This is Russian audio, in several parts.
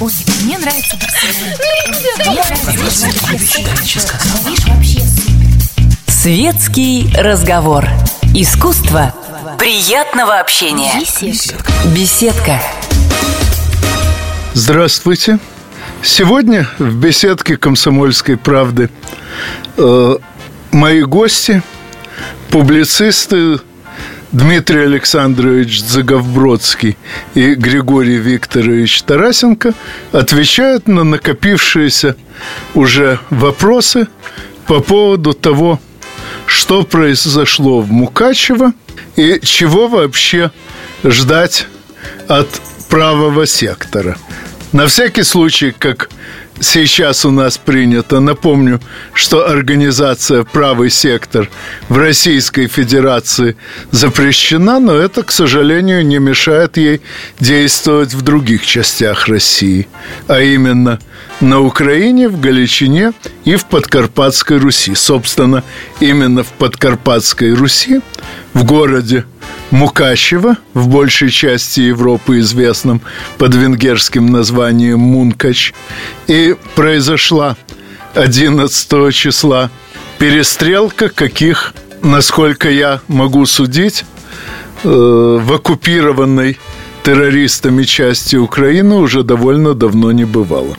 Ой, мне нравится Светский разговор. Искусство приятного общения. Беседка. Беседка. Здравствуйте. Сегодня в беседке «Комсомольской правды» э, мои гости, публицисты Дмитрий Александрович Заговбродский и Григорий Викторович Тарасенко отвечают на накопившиеся уже вопросы по поводу того, что произошло в Мукачево и чего вообще ждать от правого сектора. На всякий случай, как сейчас у нас принято, напомню, что организация «Правый сектор» в Российской Федерации запрещена, но это, к сожалению, не мешает ей действовать в других частях России, а именно на Украине, в Галичине и в Подкарпатской Руси. Собственно, именно в Подкарпатской Руси, в городе Мукачево, в большей части Европы известном под венгерским названием Мункач, и произошла 11 числа перестрелка, каких, насколько я могу судить, э, в оккупированной террористами части Украины уже довольно давно не бывало.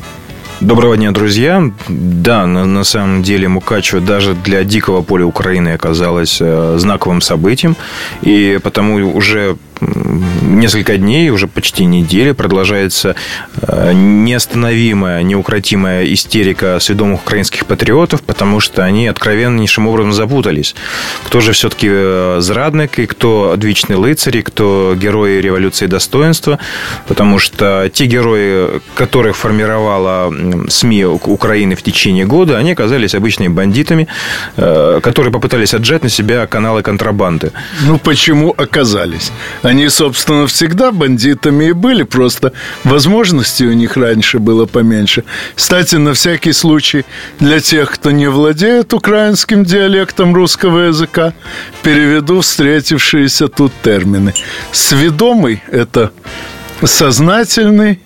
Доброго дня, друзья. Да, на, на самом деле Мукачево даже для дикого поля Украины оказалось э, знаковым событием. И потому уже несколько дней, уже почти недели продолжается э, неостановимая, неукротимая истерика сведомых украинских патриотов, потому что они откровеннейшим образом запутались. Кто же все-таки э, зрадник, и кто двичный лыцарь, и кто герои революции достоинства, потому что те герои, которых формировала СМИ Украины в течение года, они оказались обычными бандитами, э, которые попытались отжать на себя каналы контрабанды. Ну, почему оказались? Они, собственно, всегда бандитами и были, просто возможностей у них раньше было поменьше. Кстати, на всякий случай, для тех, кто не владеет украинским диалектом русского языка, переведу встретившиеся тут термины. Сведомый – это сознательный,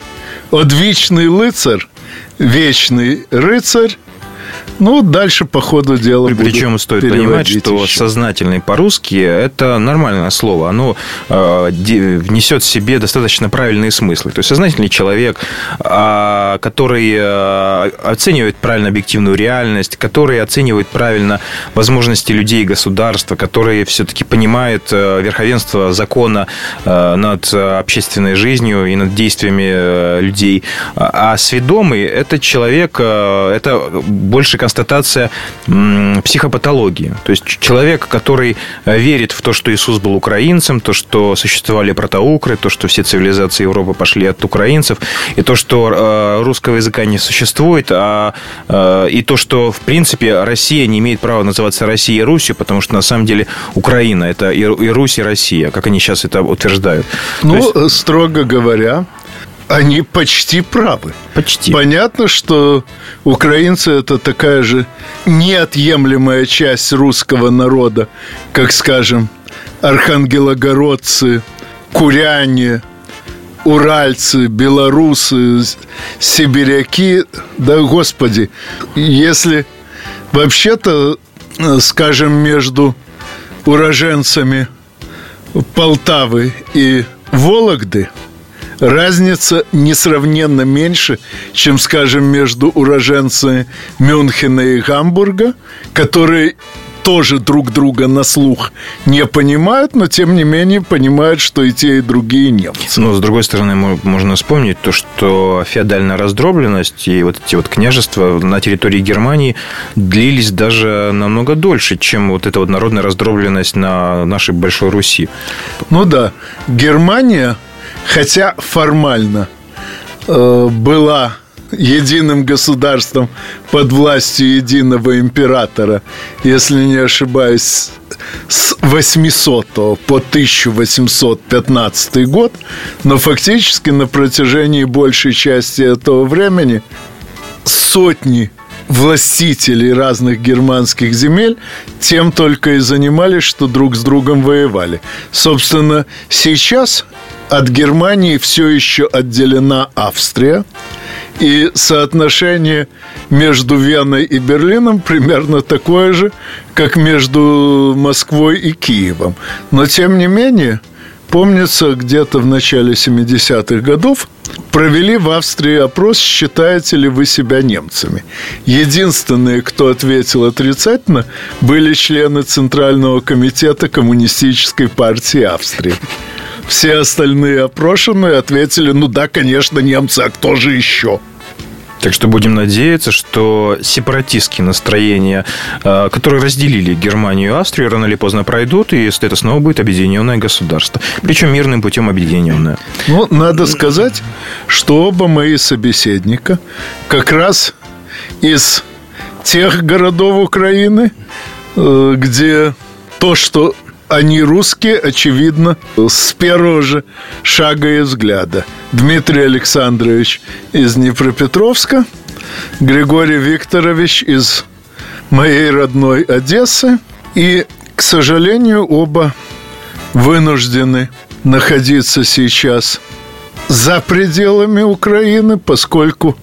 одвичный лыцарь, вечный рыцарь, ну, дальше по ходу дела Причем стоит понимать, что еще. сознательный по-русски – это нормальное слово. Оно э, внесет в себе достаточно правильные смыслы. То есть, сознательный человек, э, который э, оценивает правильно объективную реальность, который оценивает правильно возможности людей и государства, который все-таки понимает э, верховенство закона э, над общественной жизнью и над действиями э, людей. А сведомый – это человек, э, это больше констатация психопатологии. То есть человек, который э, верит в то, что Иисус был украинцем, то, что существовали протоукры, то, что все цивилизации Европы пошли от украинцев, и то, что э, русского языка не существует, а, э, и то, что, в принципе, Россия не имеет права называться Россией и Русью, потому что, на самом деле, Украина – это и Русь, и Россия, как они сейчас это утверждают. Ну, есть... строго говоря, они почти правы. Почти. Понятно, что украинцы это такая же неотъемлемая часть русского народа, как, скажем, архангелогородцы, куряне, уральцы, белорусы, сибиряки. Да, господи, если вообще-то, скажем, между уроженцами Полтавы и Вологды – разница несравненно меньше, чем, скажем, между уроженцами Мюнхена и Гамбурга, которые тоже друг друга на слух не понимают, но тем не менее понимают, что и те, и другие немцы. Но, с другой стороны, можно вспомнить то, что феодальная раздробленность и вот эти вот княжества на территории Германии длились даже намного дольше, чем вот эта вот народная раздробленность на нашей Большой Руси. Ну да, Германия хотя формально э, была единым государством под властью единого императора, если не ошибаюсь, с 800 по 1815 год, но фактически на протяжении большей части этого времени сотни властителей разных германских земель тем только и занимались, что друг с другом воевали. Собственно, сейчас от Германии все еще отделена Австрия. И соотношение между Веной и Берлином примерно такое же, как между Москвой и Киевом. Но, тем не менее, помнится, где-то в начале 70-х годов провели в Австрии опрос, считаете ли вы себя немцами. Единственные, кто ответил отрицательно, были члены Центрального комитета Коммунистической партии Австрии. Все остальные опрошенные ответили, ну да, конечно, немцы, а кто же еще? Так что будем надеяться, что сепаратистские настроения, э, которые разделили Германию и Австрию, рано или поздно пройдут, и это снова будет объединенное государство. Причем мирным путем объединенное. Ну, надо сказать, что оба мои собеседника как раз из тех городов Украины, э, где то, что они русские, очевидно, с первого же шага и взгляда. Дмитрий Александрович из Днепропетровска, Григорий Викторович из моей родной Одессы. И, к сожалению, оба вынуждены находиться сейчас за пределами Украины, поскольку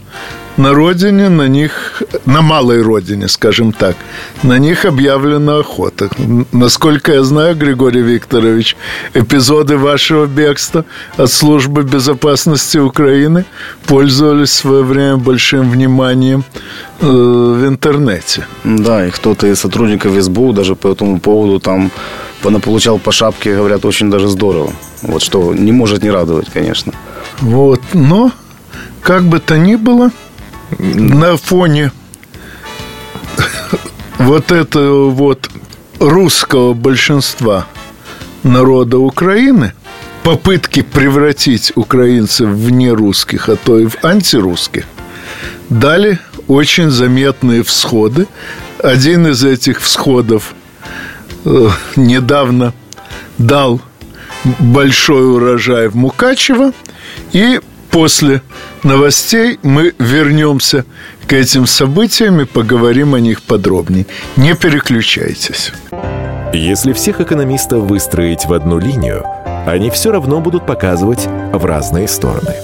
на родине, на них, на малой родине, скажем так, на них объявлена охота. Насколько я знаю, Григорий Викторович, эпизоды вашего бегства от службы безопасности Украины пользовались в свое время большим вниманием э, в интернете. Да, и кто-то из сотрудников СБУ даже по этому поводу там получал по шапке, говорят, очень даже здорово. Вот что не может не радовать, конечно. Вот, но как бы то ни было, на фоне вот этого вот русского большинства народа Украины попытки превратить украинцев в нерусских, а то и в антирусских, дали очень заметные всходы. Один из этих всходов э, недавно дал большой урожай в Мукачево, и после новостей мы вернемся к этим событиям и поговорим о них подробнее. Не переключайтесь. Если всех экономистов выстроить в одну линию, они все равно будут показывать в разные стороны.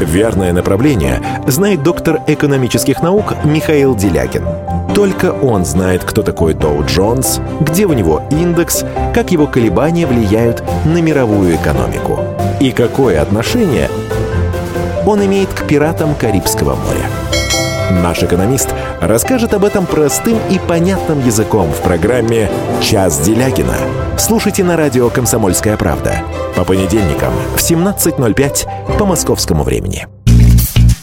Верное направление знает доктор экономических наук Михаил Делякин. Только он знает, кто такой Доу Джонс, где у него индекс, как его колебания влияют на мировую экономику и какое отношение он имеет к пиратам Карибского моря. Наш экономист расскажет об этом простым и понятным языком в программе «Час Делягина». Слушайте на радио «Комсомольская правда» по понедельникам в 17.05 по московскому времени.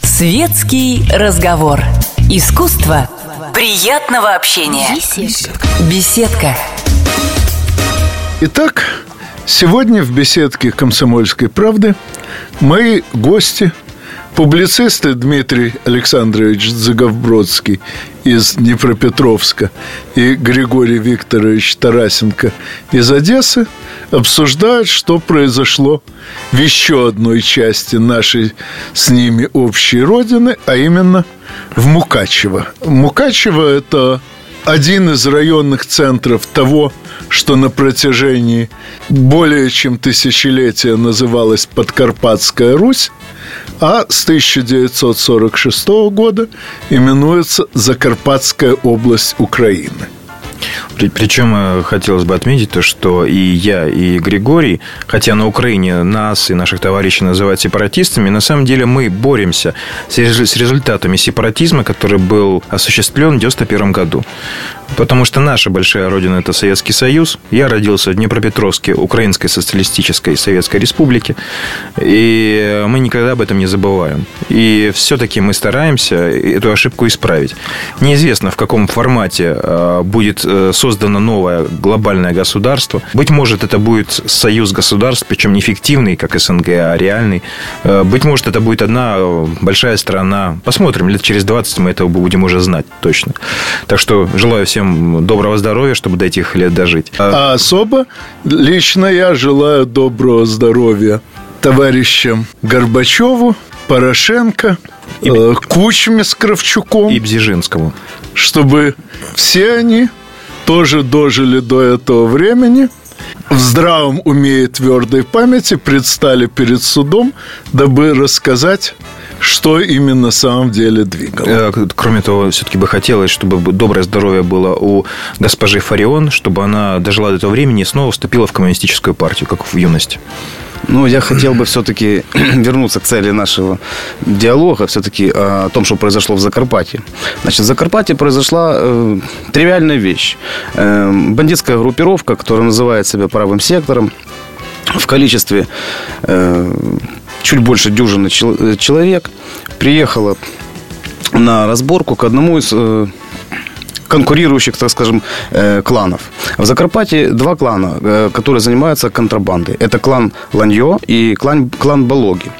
Светский разговор. Искусство приятного общения. Беседка. Беседка. Итак, сегодня в беседке «Комсомольской правды» мои гости – Публицисты Дмитрий Александрович Заговбродский из Днепропетровска и Григорий Викторович Тарасенко из Одессы обсуждают, что произошло в еще одной части нашей с ними общей родины, а именно в Мукачево. Мукачево – это один из районных центров того, что на протяжении более чем тысячелетия называлась Подкарпатская Русь, а с 1946 года именуется Закарпатская область Украины. Причем э, хотелось бы отметить то, что и я, и Григорий, хотя на Украине нас и наших товарищей называют сепаратистами, на самом деле мы боремся с результатами сепаратизма, который был осуществлен в 1991 году. Потому что наша большая родина – это Советский Союз. Я родился в Днепропетровске, Украинской социалистической Советской Республике. И мы никогда об этом не забываем. И все-таки мы стараемся эту ошибку исправить. Неизвестно, в каком формате э, будет э, создано новое глобальное государство. Быть может, это будет союз государств, причем не фиктивный, как СНГ, а реальный. Э, быть может, это будет одна большая страна. Посмотрим, лет через 20 мы этого будем уже знать точно. Так что желаю всем всем доброго здоровья, чтобы до этих лет дожить. А, особо лично я желаю доброго здоровья товарищам Горбачеву, Порошенко, и... э, Кучме с Кравчуком. И Бзижинскому. Чтобы все они тоже дожили до этого времени, в здравом уме и твердой памяти предстали перед судом, дабы рассказать что именно на самом деле двигало. Э, кроме того, все-таки бы хотелось, чтобы доброе здоровье было у госпожи Фарион, чтобы она дожила до этого времени и снова вступила в коммунистическую партию, как в юности. Ну, я хотел бы все-таки вернуться к цели нашего диалога, все-таки о том, что произошло в Закарпатье. Значит, в Закарпатье произошла э, тривиальная вещь. Э, бандитская группировка, которая называет себя правым сектором, в количестве э, чуть больше дюжины чел- человек приехала на разборку к одному из э, конкурирующих, так скажем, э, кланов. В Закарпатье два клана, э, которые занимаются контрабандой. Это клан Ланьо и клан, клан Балоги.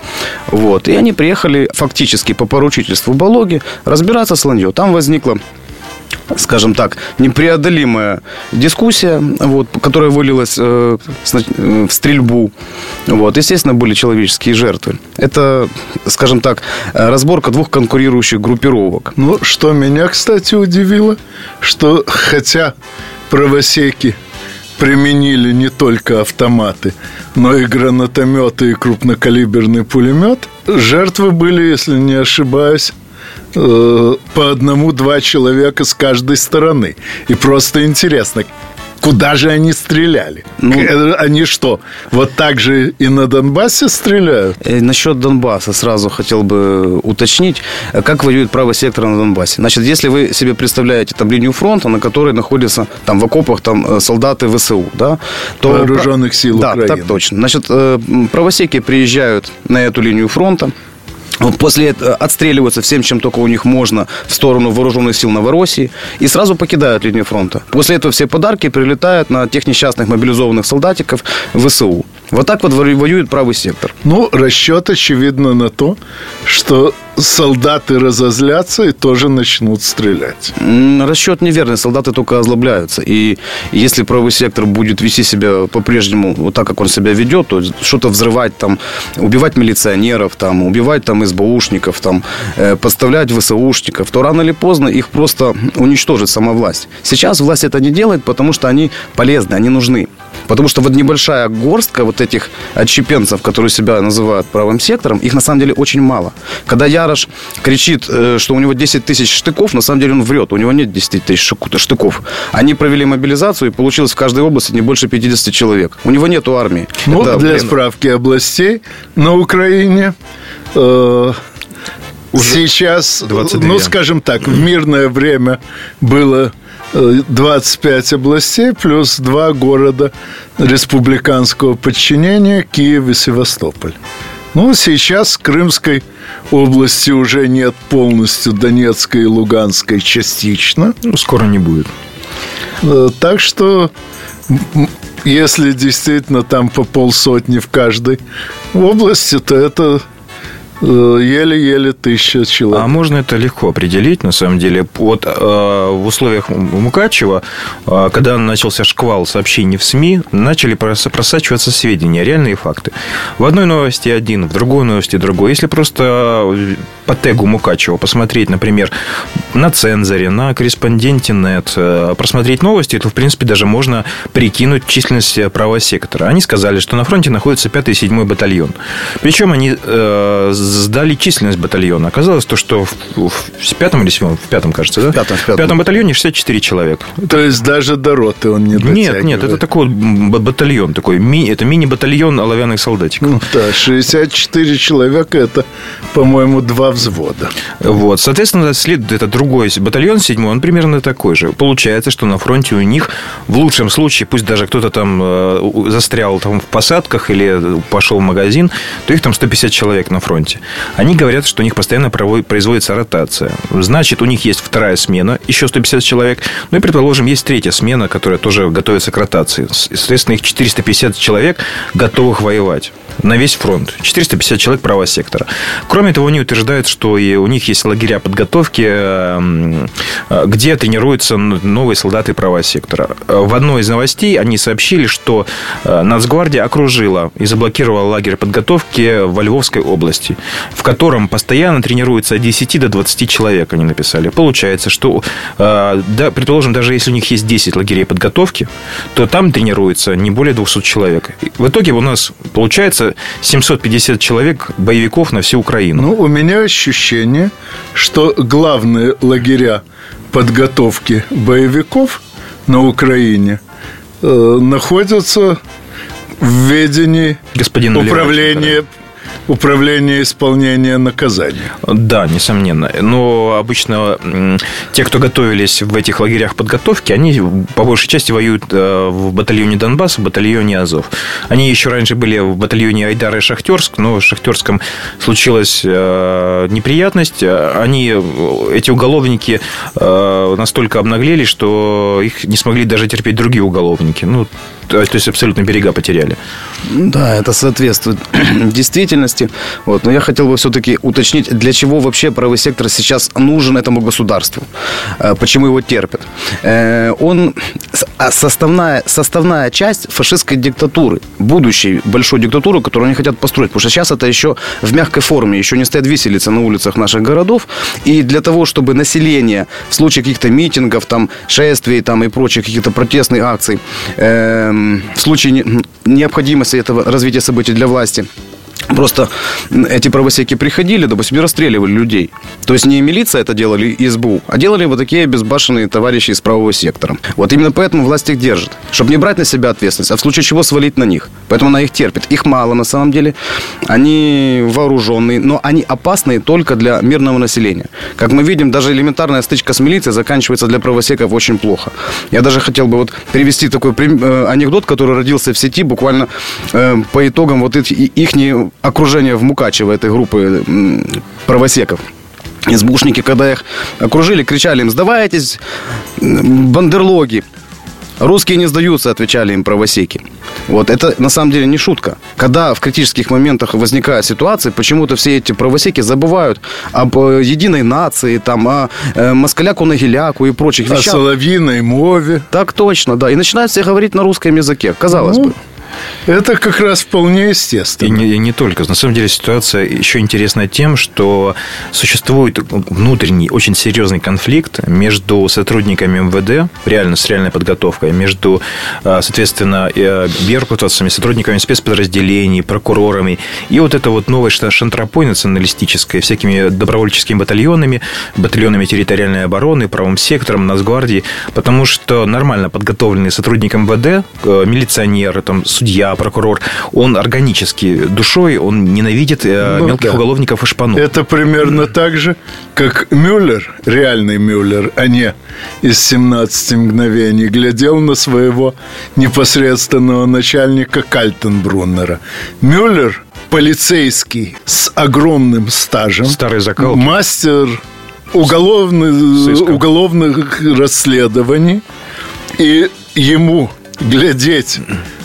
Вот. И они приехали фактически по поручительству Балоги разбираться с Ланьо. Там возникла скажем так, непреодолимая дискуссия, вот, которая вылилась э, э, в стрельбу. Вот. Естественно, были человеческие жертвы. Это, скажем так, разборка двух конкурирующих группировок. Ну, что меня, кстати, удивило, что хотя правосеки применили не только автоматы, но и гранатометы и крупнокалиберный пулемет, жертвы были, если не ошибаюсь, э, по одному-два человека с каждой стороны. И просто интересно, куда же они стреляли? Ну, э, они что, вот так же и на Донбассе стреляют? Э, насчет Донбасса сразу хотел бы уточнить, как воюет правый сектор на Донбассе. Значит, если вы себе представляете там линию фронта, на которой находятся там в окопах там э, солдаты ВСУ, да, то... Вооруженных сил да, Украины. так точно. Значит, правосеки приезжают на эту линию фронта, После этого отстреливаются всем, чем только у них можно, в сторону вооруженных сил Новороссии и сразу покидают линию фронта. После этого все подарки прилетают на тех несчастных мобилизованных солдатиков ВСУ. Вот так вот воюет правый сектор. Ну, расчет, очевидно, на то, что солдаты разозлятся и тоже начнут стрелять. Расчет неверный, солдаты только озлобляются. И если правый сектор будет вести себя по-прежнему вот так, как он себя ведет, то что-то взрывать, там, убивать милиционеров, там, убивать там, СБУшников, там, э, подставлять ВСУшников, то рано или поздно их просто уничтожит сама власть. Сейчас власть это не делает, потому что они полезны, они нужны. Потому что вот небольшая горстка вот этих отщепенцев, которые себя называют правым сектором, их на самом деле очень мало. Когда Ярош кричит, э, что у него 10 тысяч штыков, на самом деле он врет. У него нет 10 тысяч штыков. Они провели мобилизацию, и получилось в каждой области не больше 50 человек. У него нету армии. Ну, Это, для блин... справки областей на Украине э, уже сейчас, 22. ну, скажем так, в мирное время было 25 областей плюс два города республиканского подчинения Киев и Севастополь. Ну, сейчас Крымской области уже нет полностью, Донецкой и Луганской частично. Ну, скоро не будет. Э, так что, если действительно там по полсотни в каждой области, то это еле-еле тысяча человек. А можно это легко определить, на самом деле. Вот э, в условиях Мукачева, э, когда начался шквал сообщений в СМИ, начали просачиваться сведения, реальные факты. В одной новости один, в другой новости другой. Если просто по тегу Мукачева посмотреть, например, на цензоре, на корреспонденте нет, э, просмотреть новости, то, в принципе, даже можно прикинуть численность правого сектора. Они сказали, что на фронте находится 5 и 7 батальон. Причем они э, сдали численность батальона. Оказалось то, что в, в пятом или седьмом? В пятом, кажется, да? В пятом, в пятом. В пятом батальоне 64 человека. То есть даже до роты он не дотягивает? Нет, нет, это такой батальон. Такой, ми, это мини-батальон оловянных солдатиков. Ну, да, 64 человека – это, по-моему, два взвода. Вот, соответственно, следует это другой батальон, седьмой, он примерно такой же. Получается, что на фронте у них в лучшем случае, пусть даже кто-то там э, застрял там в посадках или пошел в магазин, то их там 150 человек на фронте. Они говорят, что у них постоянно производится ротация. Значит, у них есть вторая смена, еще 150 человек. Ну и, предположим, есть третья смена, которая тоже готовится к ротации. Соответственно, их 450 человек готовых воевать на весь фронт. 450 человек правого сектора. Кроме того, они утверждают, что и у них есть лагеря подготовки, э, где тренируются новые солдаты правого сектора. В одной из новостей они сообщили, что Нацгвардия окружила и заблокировала лагерь подготовки во Львовской области, в котором постоянно тренируются от 10 до 20 человек, они написали. Получается, что, да, предположим, даже если у них есть 10 лагерей подготовки, то там тренируется не более 200 человек. В итоге у нас получается 750 человек боевиков на всю Украину. Ну, у меня ощущение, что главные лагеря подготовки боевиков на Украине э, находятся в ведении Господина управления управление исполнения наказания. Да, несомненно. Но обычно те, кто готовились в этих лагерях подготовки, они по большей части воюют э, в батальоне Донбасс, в батальоне Азов. Они еще раньше были в батальоне Айдар и Шахтерск, но в Шахтерском случилась э, неприятность. Они, эти уголовники, э, настолько обнаглели, что их не смогли даже терпеть другие уголовники. Ну, то есть абсолютно берега потеряли. Да, это соответствует действительности. Вот. Но я хотел бы все-таки уточнить, для чего вообще правый сектор сейчас нужен этому государству? Э, почему его терпят? Э, он а составная, составная часть фашистской диктатуры, будущей большой диктатуры, которую они хотят построить. Потому что сейчас это еще в мягкой форме, еще не стоят виселицы на улицах наших городов. И для того, чтобы население в случае каких-то митингов, там, шествий там, и прочих каких-то протестных акций, э, в случае необходимости этого развития событий для власти, Просто эти правосеки приходили, допустим, и расстреливали людей. То есть не милиция это делали, и СБУ, а делали вот такие безбашенные товарищи из правого сектора. Вот именно поэтому власть их держит. Чтобы не брать на себя ответственность, а в случае чего свалить на них. Поэтому она их терпит. Их мало на самом деле. Они вооруженные, но они опасные только для мирного населения. Как мы видим, даже элементарная стычка с милицией заканчивается для правосеков очень плохо. Я даже хотел бы вот привести такой э, анекдот, который родился в сети буквально э, по итогам вот их, их окружение в Мукачево этой группы правосеков. Избушники, когда их окружили, кричали им, сдавайтесь, бандерлоги. Русские не сдаются, отвечали им правосеки. Вот это на самом деле не шутка. Когда в критических моментах возникает ситуация, почему-то все эти правосеки забывают об э, единой нации, там, о э, москаляку-нагиляку и прочих вещах. О соловьиной мове. Так точно, да. И начинают все говорить на русском языке, казалось ну, бы. Это как раз вполне естественно. И не, и не только. На самом деле ситуация еще интересна тем, что существует внутренний очень серьезный конфликт между сотрудниками МВД, реально с реальной подготовкой, между, а, соответственно, беркутовцами, сотрудниками спецподразделений, прокурорами. И вот это вот новое шантропой националистическое, всякими добровольческими батальонами, батальонами территориальной обороны, правым сектором, Нацгвардии. Потому что нормально подготовленный сотрудник МВД, э, милиционер, там, судья, прокурор, он органически душой, он ненавидит э, ну, мелких да. уголовников и шпану. Это примерно так же, как Мюллер, реальный Мюллер, а не из 17 мгновений, глядел на своего непосредственного начальника Кальтенбруннера. Мюллер полицейский с огромным стажем. Старый закал. Мастер уголовных, уголовных расследований. И ему глядеть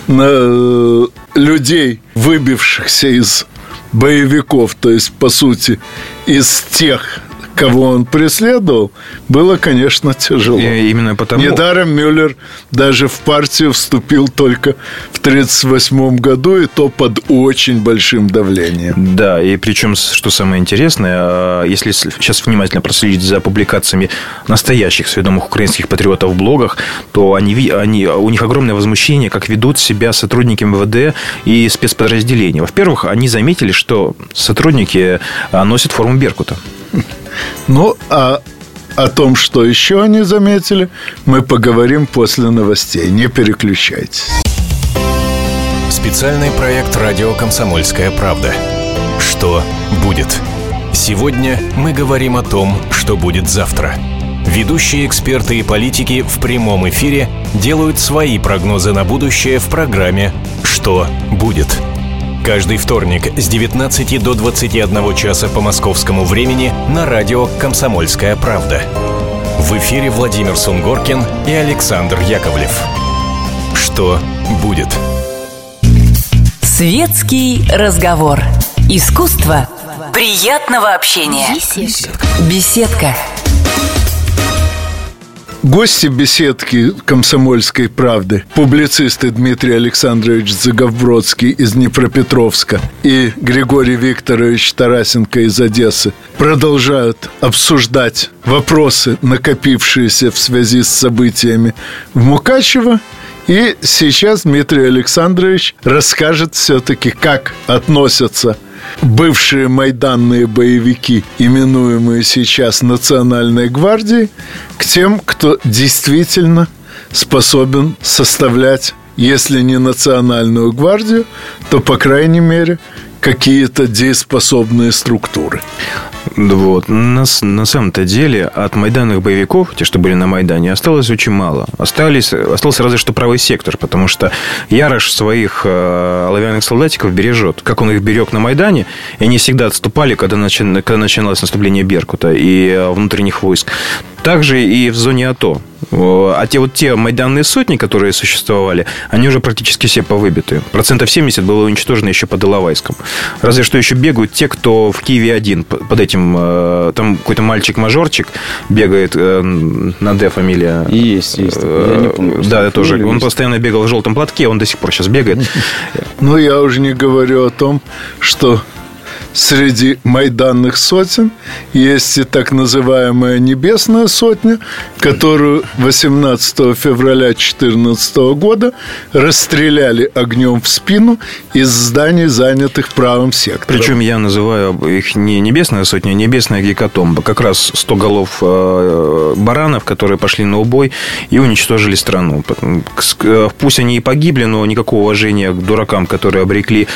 людей, выбившихся из боевиков, то есть, по сути, из тех кого он преследовал, было, конечно, тяжело. И именно потому... Недаром Мюллер даже в партию вступил только в 1938 году, и то под очень большим давлением. Да, и причем, что самое интересное, а, если сейчас внимательно проследить за публикациями настоящих сведомых украинских патриотов в блогах, то они, они, у них огромное возмущение, как ведут себя сотрудники МВД и спецподразделений. Во-первых, они заметили, что сотрудники а, носят форму Беркута. Ну, а о том, что еще они заметили, мы поговорим после новостей. Не переключайтесь. Специальный проект «Радио Комсомольская правда». Что будет? Сегодня мы говорим о том, что будет завтра. Ведущие эксперты и политики в прямом эфире делают свои прогнозы на будущее в программе «Что будет?». Каждый вторник с 19 до 21 часа по московскому времени на радио «Комсомольская правда». В эфире Владимир Сунгоркин и Александр Яковлев. Что будет? Светский разговор. Искусство приятного общения. Беседка. Беседка. Гости беседки «Комсомольской правды» публицисты Дмитрий Александрович Заговбродский из Днепропетровска и Григорий Викторович Тарасенко из Одессы продолжают обсуждать вопросы, накопившиеся в связи с событиями в Мукачево. И сейчас Дмитрий Александрович расскажет все-таки, как относятся бывшие майданные боевики, именуемые сейчас Национальной гвардией, к тем, кто действительно способен составлять, если не национальную гвардию, то, по крайней мере, какие-то дееспособные структуры. Вот. На, на самом-то деле от майданных боевиков, те, что были на Майдане, осталось очень мало. Остались, остался разве что правый сектор, потому что Ярош своих э, оловянных солдатиков бережет. Как он их берег на Майдане, и они всегда отступали, когда, начи, когда начиналось наступление Беркута и э, внутренних войск. Также и в зоне АТО. А те вот те майданные сотни, которые существовали, они уже практически все повыбиты. Процентов 70 было уничтожено еще под Иловайском. Разве что еще бегают те, кто в Киеве один. Под этим, э, там какой-то мальчик-мажорчик бегает, э, на Д фамилия. Есть, есть. Я не помню. Да, я тоже. Он постоянно бегал в желтом платке, он до сих пор сейчас бегает. Ну, я уже не говорю о том, что среди майданных сотен есть и так называемая Небесная сотня, которую 18 февраля 2014 года расстреляли огнем в спину из зданий, занятых правым сектором. Причем я называю их не Небесная сотня, а Небесная гекатомба. Как раз 100 голов э, баранов, которые пошли на убой и уничтожили страну. Пусть они и погибли, но никакого уважения к дуракам, которые обрекли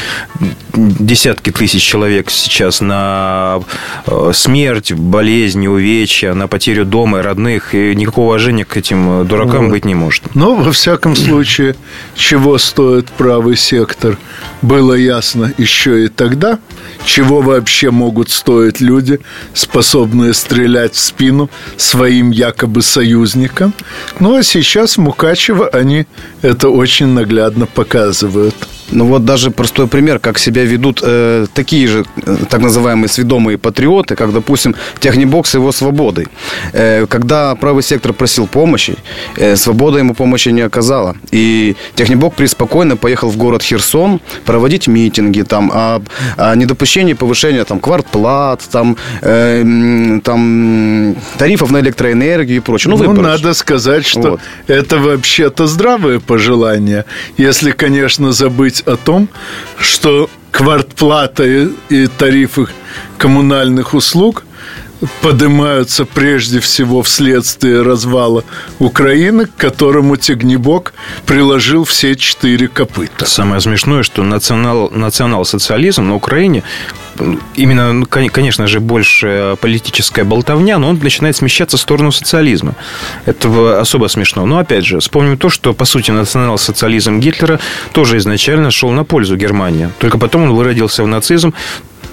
десятки тысяч человек сейчас на э, смерть, болезнь, увечья, на потерю дома и родных. И никакого уважения к этим дуракам вот. быть не может. Но, во всяком случае, чего стоит правый сектор, было ясно еще и тогда, чего вообще могут стоить люди, способные стрелять в спину своим якобы союзникам. Ну, а сейчас в Мукачево они это очень наглядно показывают. Ну вот даже простой пример, как себя ведут э, такие же э, так называемые сведомые патриоты, как, допустим, Технибокс его свободы. Э, когда правый сектор просил помощи, э, свобода ему помощи не оказала. И Технибок преспокойно поехал в город Херсон проводить митинги там, о, о недопущении повышения там, квартплат, там, э, там, тарифов на электроэнергию и прочее. Ну, ну надо сказать, что вот. это вообще-то здравое пожелание, если, конечно, забыть о том, что квартплата и тарифы коммунальных услуг поднимаются прежде всего вследствие развала Украины, к которому Тегнебок приложил все четыре копыта. Самое смешное, что национал, национал-социализм на Украине именно, ну, конечно же, больше политическая болтовня, но он начинает смещаться в сторону социализма. Это особо смешно. Но, опять же, вспомним то, что, по сути, национал-социализм Гитлера тоже изначально шел на пользу Германии. Только потом он выродился в нацизм,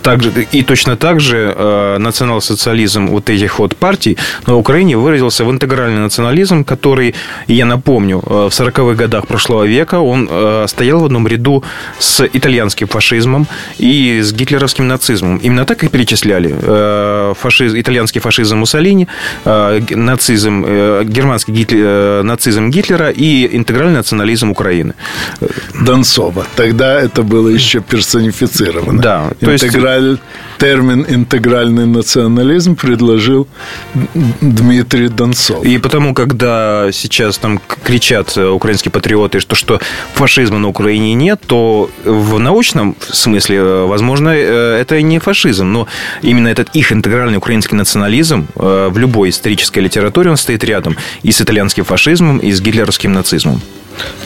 также, и точно так же э, национал-социализм вот этих вот партий на Украине выразился в интегральный национализм, который, я напомню, э, в 40-х годах прошлого века он э, стоял в одном ряду с итальянским фашизмом и с гитлеровским нацизмом. Именно так их перечисляли. Э, фашиз, итальянский фашизм Муссолини, э, нацизм, э, германский гитлер, э, нацизм Гитлера и интегральный национализм Украины. Донцова. Тогда это было еще персонифицировано. Да. То есть интеграль, термин интегральный национализм предложил Дмитрий Донцов. И потому, когда сейчас там кричат украинские патриоты, что, что фашизма на Украине нет, то в научном смысле, возможно, э, это не фашизм, но именно этот их интегральный украинский национализм э, в любой исторической литературе он стоит рядом и с итальянским фашизмом, и с гитлеровским нацизмом.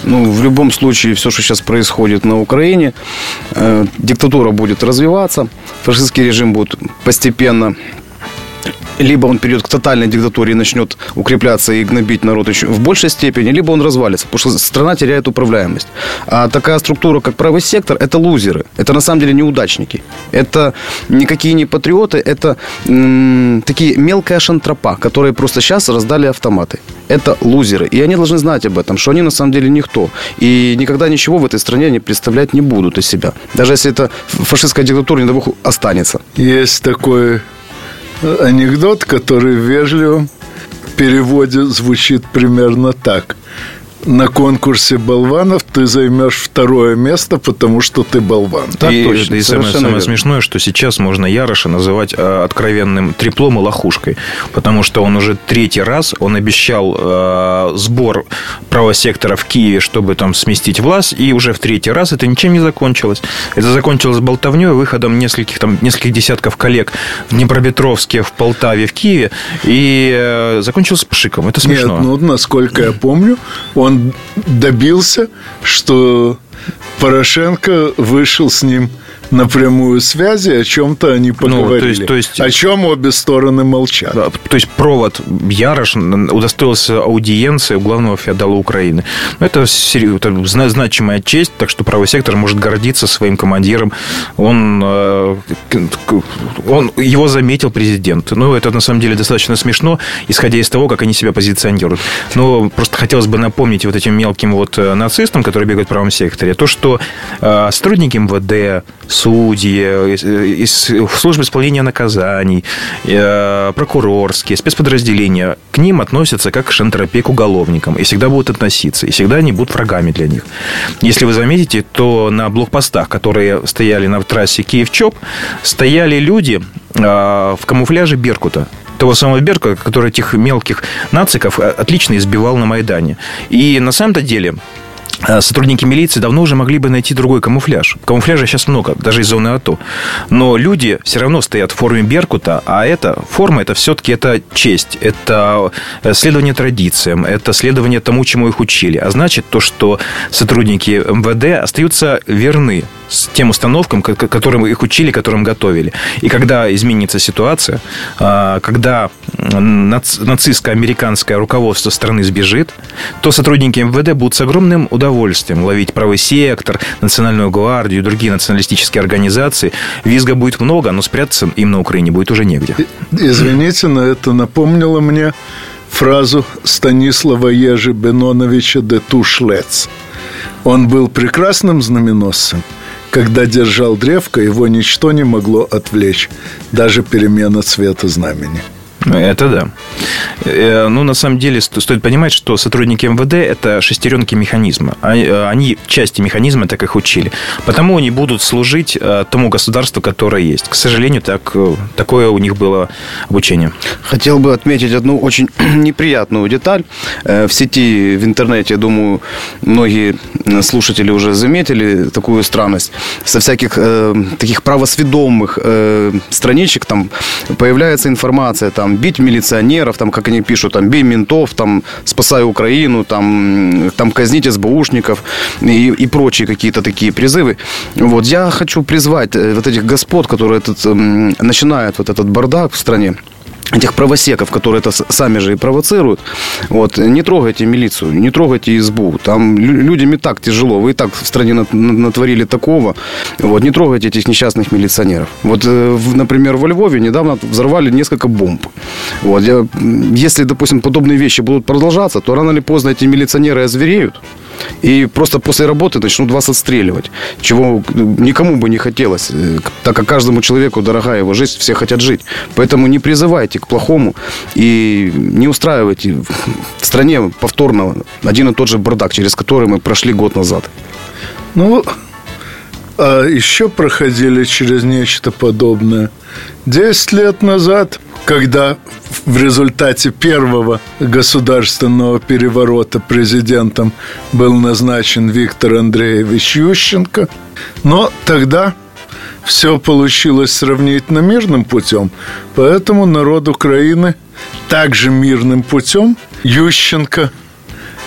Ну, в любом случае, все, что сейчас происходит на Украине, э, диктатура будет развиваться, фашистский режим будет постепенно либо он перейдет к тотальной диктатуре и начнет укрепляться и гнобить народ еще в большей степени, либо он развалится, потому что страна теряет управляемость. А такая структура, как правый сектор, это лузеры. Это на самом деле неудачники. Это никакие не патриоты, это м- такие мелкая шантропа, которые просто сейчас раздали автоматы. Это лузеры. И они должны знать об этом, что они на самом деле никто. И никогда ничего в этой стране они представлять не будут из себя. Даже если это фашистская диктатура, не дай бог, останется. Есть такой анекдот, который вежливым переводе звучит примерно так на конкурсе болванов ты займешь второе место, потому что ты болван. Так и, точно. И самое, самое смешное, что сейчас можно Яроша называть э, откровенным треплом и лохушкой, потому что он уже третий раз, он обещал э, сбор правого сектора в Киеве, чтобы там сместить власть, и уже в третий раз это ничем не закончилось. Это закончилось болтовней, выходом нескольких, там, нескольких десятков коллег в Днепропетровске, в Полтаве, в Киеве, и э, закончилось пшиком. Это смешно. Нет, ну, насколько я помню, он он добился, что Порошенко вышел с ним напрямую связи, о чем-то они поговорили. Ну, то есть, то есть, о чем обе стороны молчат. Да, то есть провод Ярош удостоился аудиенции у главного феодала Украины. Ну, это, это значимая честь, так что правый сектор может гордиться своим командиром. Он, э, он его заметил президент. Ну, это на самом деле достаточно смешно, исходя из того, как они себя позиционируют. Но просто хотелось бы напомнить вот этим мелким вот э, нацистам, которые бегают в правом секторе, то, что э, сотрудники МВД, судьи, из службы исполнения наказаний, э, прокурорские, спецподразделения, к ним относятся как к шантропе к уголовникам и всегда будут относиться, и всегда они будут врагами для них. Если вы заметите, то на блокпостах, которые стояли на трассе Киев-Чоп, стояли люди э, в камуфляже Беркута того самого Беркута, который этих мелких нациков э, отлично избивал на Майдане. И на самом-то деле сотрудники милиции давно уже могли бы найти другой камуфляж. Камуфляжа сейчас много, даже из зоны АТО. Но люди все равно стоят в форме Беркута, а эта форма, это все-таки это честь, это э, следование традициям, это следование тому, чему их учили. А значит, то, что сотрудники МВД остаются верны с тем установкам, которым их учили, которым готовили. И когда изменится ситуация, а, когда нацистско-американское руководство страны сбежит, то сотрудники МВД будут с огромным удовольствием ловить правый сектор, национальную гвардию другие националистические организации. Визга будет много, но спрятаться им на Украине будет уже негде. Извините, но это напомнило мне фразу Станислава Ежи Беноновича де Тушлец. Он был прекрасным знаменосцем, когда держал древко, его ничто не могло отвлечь, даже перемена цвета знамени. Это да. Э, ну, на самом деле, стоит понимать, что сотрудники МВД – это шестеренки механизма. А, э, они части механизма так их учили. Потому они будут служить э, тому государству, которое есть. К сожалению, так, такое у них было обучение. Хотел бы отметить одну очень неприятную деталь. В сети, в интернете, я думаю, многие слушатели уже заметили такую странность. Со всяких э, таких правосведомых э, страничек там появляется информация, там, бить милиционеров, там, как они пишут, там, бей ментов, там, спасай Украину, там, там казнить СБУшников и, и прочие какие-то такие призывы. Вот, я хочу призвать э, вот этих господ, которые этот, начинают вот этот бардак в стране, этих правосеков, которые это сами же и провоцируют. Вот, не трогайте милицию, не трогайте СБУ. Там людям и так тяжело. Вы и так в стране натворили такого. Вот, не трогайте этих несчастных милиционеров. Вот, э, например, во Львове недавно взорвали несколько бомб. Вот, я, если, допустим, подобные вещи будут продолжаться, то рано или поздно эти милиционеры озвереют. И просто после работы начнут вас отстреливать. Чего никому бы не хотелось, э, так как каждому человеку дорогая его жизнь, все хотят жить. Поэтому не призывайте к плохому и не устраивайте в стране повторно один и тот же бардак, через который мы прошли год назад. Ну, а еще проходили через нечто подобное. Десять лет назад, когда в результате первого государственного переворота президентом был назначен Виктор Андреевич Ющенко, но тогда все получилось сравнительно мирным путем, поэтому народ Украины также мирным путем Ющенко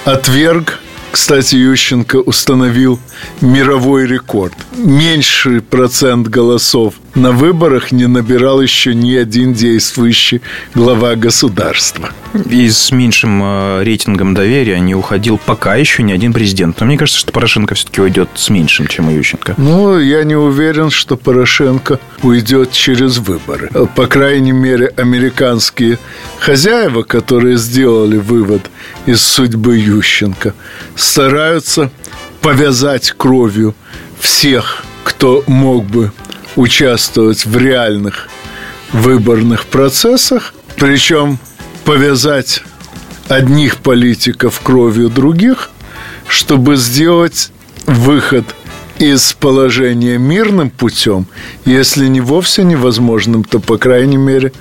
отверг кстати, Ющенко установил мировой рекорд. Меньший процент голосов на выборах не набирал еще ни один действующий глава государства. И с меньшим э, рейтингом доверия не уходил пока еще ни один президент. Но мне кажется, что Порошенко все-таки уйдет с меньшим, чем Ющенко. Ну, я не уверен, что Порошенко уйдет через выборы. По крайней мере, американские хозяева, которые сделали вывод из судьбы Ющенко, стараются повязать кровью всех, кто мог бы участвовать в реальных выборных процессах, причем повязать одних политиков кровью других, чтобы сделать выход из положения мирным путем, если не вовсе невозможным, то, по крайней мере,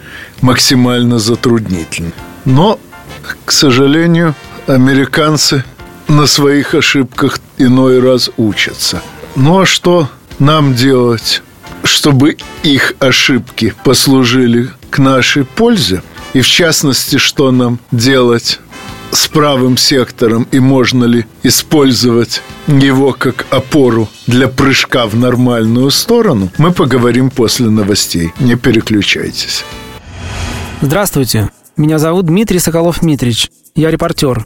максимально затруднительным. Но, к сожалению, американцы на своих ошибках иной раз учатся. Ну а что нам делать, чтобы их ошибки послужили к нашей пользе? И в частности, что нам делать с правым сектором и можно ли использовать его как опору для прыжка в нормальную сторону, мы поговорим после новостей. Не переключайтесь. Здравствуйте. Меня зовут Дмитрий Соколов-Митрич. Я репортер.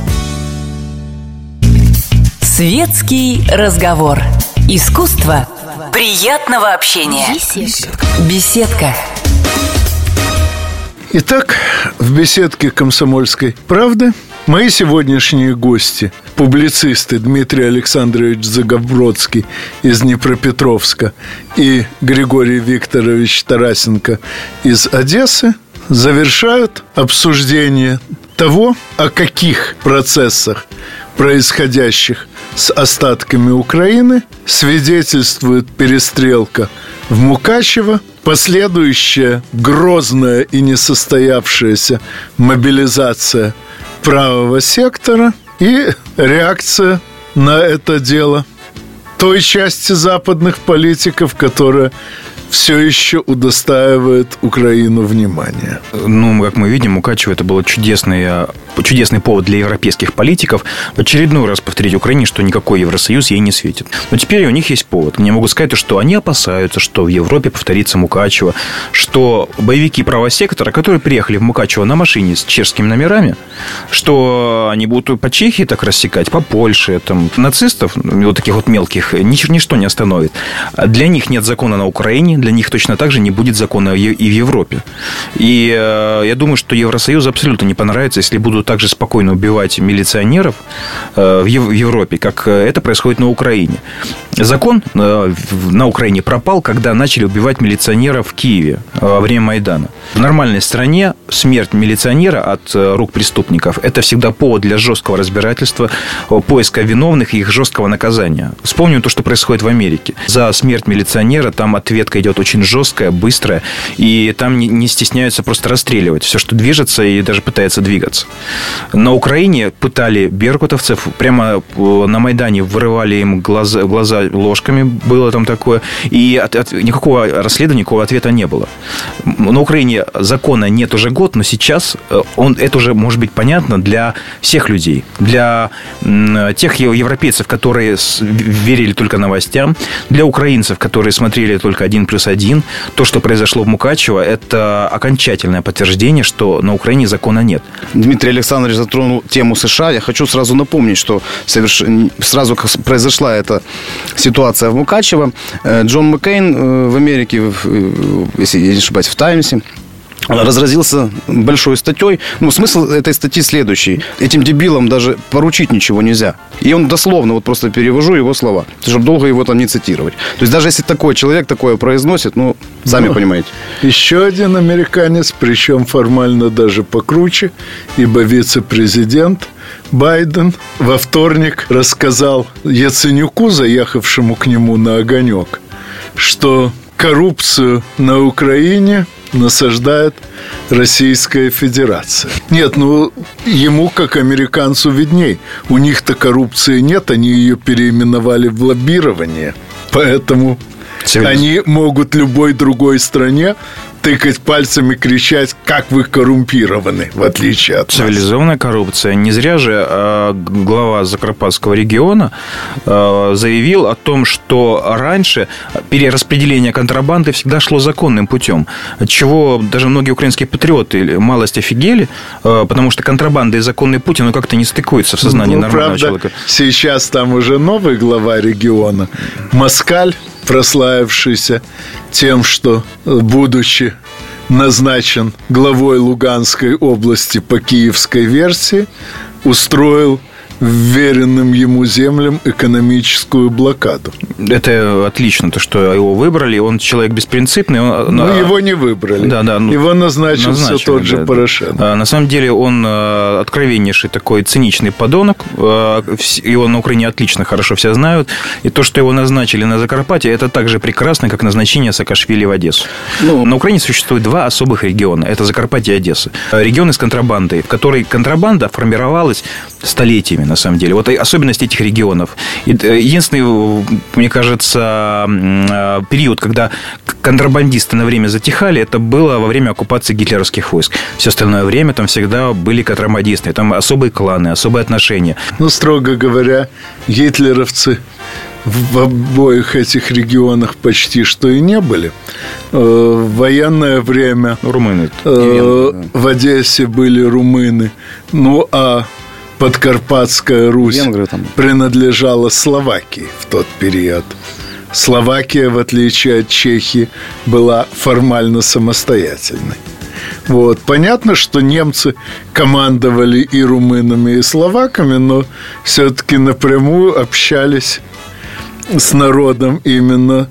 Светский разговор. Искусство приятного общения. Беседка. Беседка. Итак, в беседке «Комсомольской правды» мои сегодняшние гости – публицисты Дмитрий Александрович Загобродский из Днепропетровска и Григорий Викторович Тарасенко из Одессы – завершают обсуждение того, о каких процессах, происходящих с остатками Украины, свидетельствует перестрелка в Мукачево, последующая грозная и несостоявшаяся мобилизация правого сектора и реакция на это дело той части западных политиков, которая все еще удостаивает Украину внимания. Ну, как мы видим, Мукачево это было чудесное чудесный повод для европейских политиков в очередной раз повторить Украине, что никакой Евросоюз ей не светит. Но теперь у них есть повод. Мне могут сказать, что они опасаются, что в Европе повторится Мукачево, что боевики правого сектора, которые приехали в Мукачево на машине с чешскими номерами, что они будут по Чехии так рассекать, по Польше, там, нацистов, вот таких вот мелких, ничто не остановит. Для них нет закона на Украине, для них точно так же не будет закона и в Европе. И э, я думаю, что Евросоюз абсолютно не понравится, если будут также спокойно убивать милиционеров э, в Европе, как э, это происходит на Украине. Закон на Украине пропал, когда начали убивать милиционеров в Киеве во время Майдана. В нормальной стране смерть милиционера от рук преступников – это всегда повод для жесткого разбирательства, поиска виновных и их жесткого наказания. Вспомним то, что происходит в Америке. За смерть милиционера там ответка идет очень жесткая, быстрая, и там не стесняются просто расстреливать все, что движется и даже пытается двигаться. На Украине пытали беркутовцев, прямо э, на Майдане вырывали им глаза, глаза ложками, было там такое, и от, от, никакого расследования, никакого ответа не было. На Украине закона нет уже год, но сейчас э, он, это уже может быть понятно для всех людей, для тех европейцев, которые верили только новостям, для украинцев, которые смотрели только один плюс один. То, что произошло в Мукачево, это окончательное подтверждение, что на Украине закона нет. Дмитрий Александрович затронул тему США, я хочу сразу напомнить, что соверш... сразу как произошла эта ситуация в Мукачево, э, Джон Маккейн э, в Америке, если я не ошибаюсь, в Таймсе, разразился большой статьей. Ну, смысл этой статьи следующий. Этим дебилам даже поручить ничего нельзя. И он дословно, вот просто перевожу его слова, чтобы долго его там не цитировать. То есть даже если такой человек такое произносит, ну, сами ну, понимаете. Еще один американец, причем формально даже покруче, ибо вице-президент Байден во вторник рассказал Яценюку, заехавшему к нему на огонек, что коррупцию на Украине – насаждает Российская Федерация. Нет, ну ему, как американцу, видней. У них-то коррупции нет, они ее переименовали в лоббирование. Поэтому они могут любой другой стране тыкать пальцами, кричать, как вы коррумпированы, в отличие от Цивилизованная нас. коррупция. Не зря же э, глава Закарпатского региона э, заявил о том, что раньше перераспределение контрабанды всегда шло законным путем, чего даже многие украинские патриоты малость офигели, э, потому что контрабанда и законный путь, оно как-то не стыкуется в сознании ну, нормального правда, человека. Сейчас там уже новый глава региона, Москаль, прославившийся тем, что, будучи назначен главой Луганской области по киевской версии, устроил вверенным ему землям экономическую блокаду. Это отлично, то, что его выбрали. Он человек беспринципный. Он, Но его не выбрали. Да, да. Ну, его назначил назначили, все тот да, же да. Порошенко. А, на самом деле он а, откровеннейший такой циничный подонок. А, его на Украине отлично, хорошо все знают. И то, что его назначили на Закарпатье, это так же прекрасно, как назначение Саакашвили в Одессу. Ну, на Украине существует два особых региона. Это Закарпатье и Одесса. Регионы с контрабандой, в которой контрабанда формировалась столетиями на самом деле. Вот особенность этих регионов. Э, единственный, мне кажется, э, период, когда контрабандисты на время затихали, это было во время оккупации гитлеровских войск. Все остальное время там всегда были контрабандисты. Там особые кланы, особые отношения. Ну, строго говоря, гитлеровцы в обоих этих регионах почти что и не были. Э, в военное время румыны. в Одессе были румыны. Ну, а Подкарпатская Русь Венгры, там. принадлежала Словакии в тот период. Словакия, в отличие от Чехии, была формально самостоятельной. Вот. Понятно, что немцы командовали и румынами, и словаками, но все-таки напрямую общались с народом именно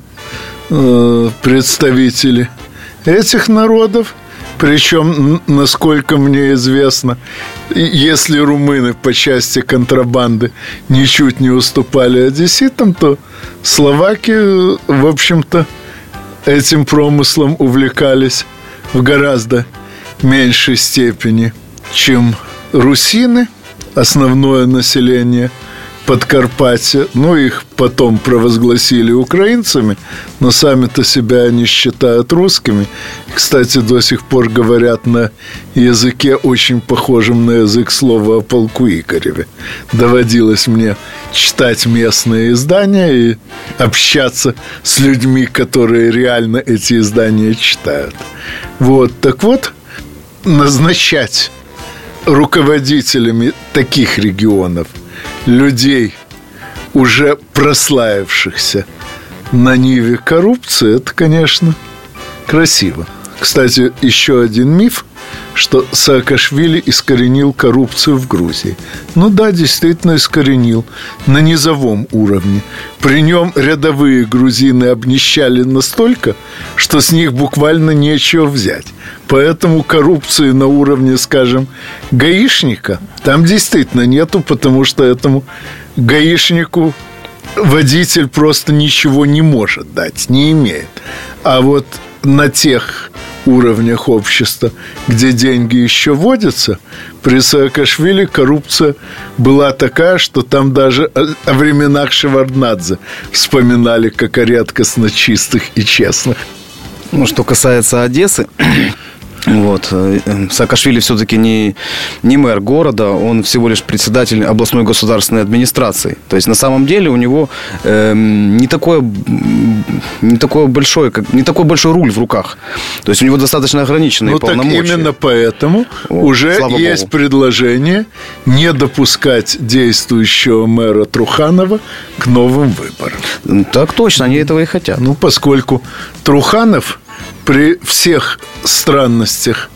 э, представители этих народов. Причем, насколько мне известно, если румыны по части контрабанды ничуть не уступали одесситам, то словаки, в общем-то, этим промыслом увлекались в гораздо меньшей степени, чем русины, основное население – Подкарпатья. Ну, их потом провозгласили украинцами, но сами-то себя они считают русскими. Кстати, до сих пор говорят на языке, очень похожем на язык слова о полку Игореве. Доводилось мне читать местные издания и общаться с людьми, которые реально эти издания читают. Вот, так вот, назначать руководителями таких регионов – людей, уже прославившихся на ниве коррупции, это, конечно, красиво. Кстати, еще один миф, что Саакашвили искоренил коррупцию в Грузии. Ну да, действительно искоренил. На низовом уровне. При нем рядовые грузины обнищали настолько, что с них буквально нечего взять. Поэтому коррупции на уровне, скажем, гаишника там действительно нету, потому что этому гаишнику водитель просто ничего не может дать, не имеет. А вот на тех уровнях общества, где деньги еще водятся, при Саакашвили коррупция была такая, что там даже о временах Шеварднадзе вспоминали как о редкостно чистых и честных. Ну, что касается Одессы, вот. Э, Саакашвили все-таки не, не мэр города, он всего лишь председатель областной государственной администрации. То есть на самом деле у него э, не, такое, не, такое большое, как, не такой большой руль в руках. То есть у него достаточно ограниченные ну, полномочия. Так именно поэтому вот, уже есть Богу. предложение не допускать действующего мэра Труханова к новым выборам. Так точно, они этого и хотят. Ну, поскольку Труханов при всех странностях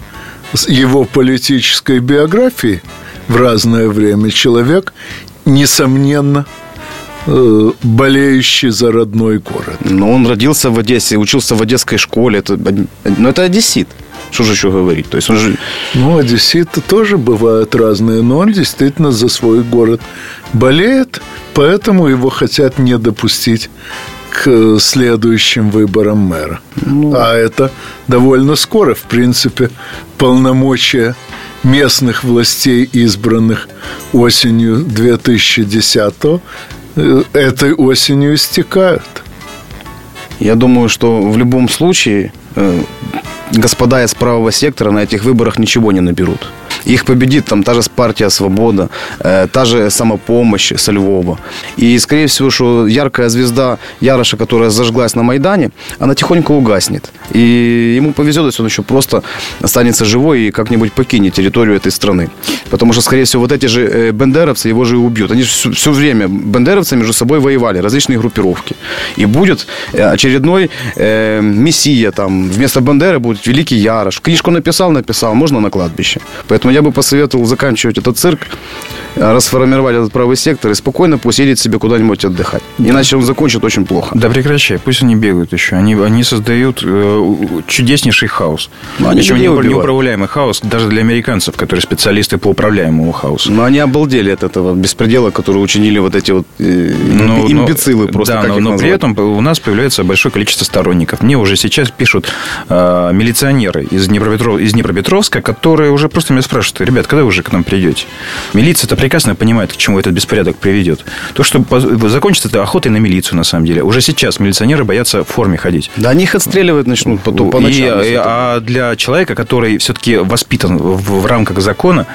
его политической биографии в разное время человек, несомненно, э, болеющий за родной город. Но он родился в Одессе, учился в одесской школе. Это, ну, это одессит. Что же еще говорить? То есть он же... Ну, одесситы тоже бывают разные, но он действительно за свой город болеет, поэтому его хотят не допустить к следующим выборам мэра. Ну. А это довольно скоро, в принципе, полномочия местных властей, избранных осенью 2010 э, этой осенью истекают. Я думаю, что в любом случае э, господа из правого сектора на этих выборах ничего не наберут. Их победит там та же партия «Свобода», э, та же «Самопомощь» со Львова. И, скорее всего, что яркая звезда Яроша, которая зажглась на Майдане, она тихонько угаснет. И ему повезет, если он еще просто останется живой и как-нибудь покинет территорию этой страны. Потому что, скорее всего, вот эти же э, бендеровцы его же и убьют. Они же все, все время, бендеровцы между собой воевали, различные группировки. И будет э, очередной э, мессия там. Вместо Бендеры будет великий Ярош. Книжку написал, написал, можно на кладбище. Поэтому я бы посоветовал заканчивать этот цирк, расформировать этот правый сектор и спокойно пусть едет себе куда-нибудь отдыхать. Иначе он закончит очень плохо. Да прекращай, пусть они бегают еще. Они, они создают э, чудеснейший хаос. Но они Причем не неуправляемый хаос даже для американцев, которые специалисты по управляемому хаосу. Но они обалдели от этого беспредела, который учинили вот эти вот э, но, имбецилы но, просто. Да, но, но при этом у нас появляется большое количество сторонников. Мне уже сейчас пишут э, милиционеры из, Днепропетров, из Днепропетровска, которые уже просто меня спрашивают, ребят, когда вы уже к нам придете? Милиция-то прекрасно понимает, к чему этот беспорядок приведет. То, что закончится это охотой на милицию, на самом деле. Уже сейчас милиционеры боятся в форме ходить. Да, они их отстреливать начнут потом по ночам. И, а для человека, который все-таки воспитан в, в рамках закона,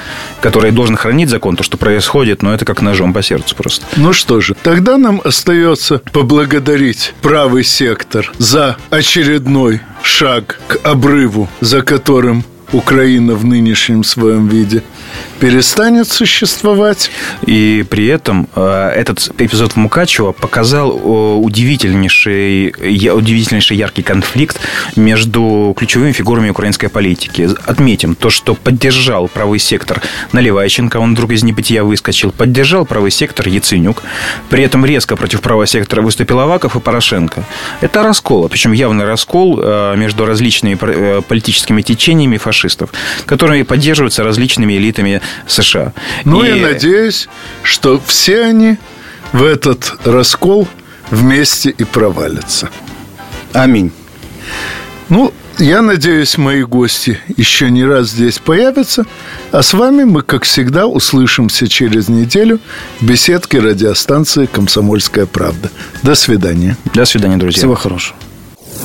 который должен хранить закон, то, что происходит, ну, это как ножом по сердцу просто. Ну что же, тогда нам остается поблагодарить правый сектор за очередной шаг к обрыву, за которым Украина в нынешнем своем виде перестанет существовать. И при этом э, этот эпизод в Мукачево показал э, удивительнейший, удивительнейший яркий конфликт между ключевыми фигурами украинской политики. Отметим то, что поддержал правый сектор Наливайченко, он вдруг из небытия выскочил, поддержал правый сектор Яценюк, при этом резко против правого сектора выступил Аваков и Порошенко. Это раскол, причем явный раскол э, между различными политическими течениями фашистов, которые поддерживаются различными элитами США. Ну, и... я надеюсь, что все они в этот раскол вместе и провалятся. Аминь. Ну, я надеюсь, мои гости еще не раз здесь появятся. А с вами мы, как всегда, услышимся через неделю в беседке радиостанции «Комсомольская правда». До свидания. До свидания, друзья. Всего хорошего.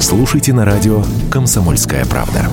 Слушайте на радио «Комсомольская правда».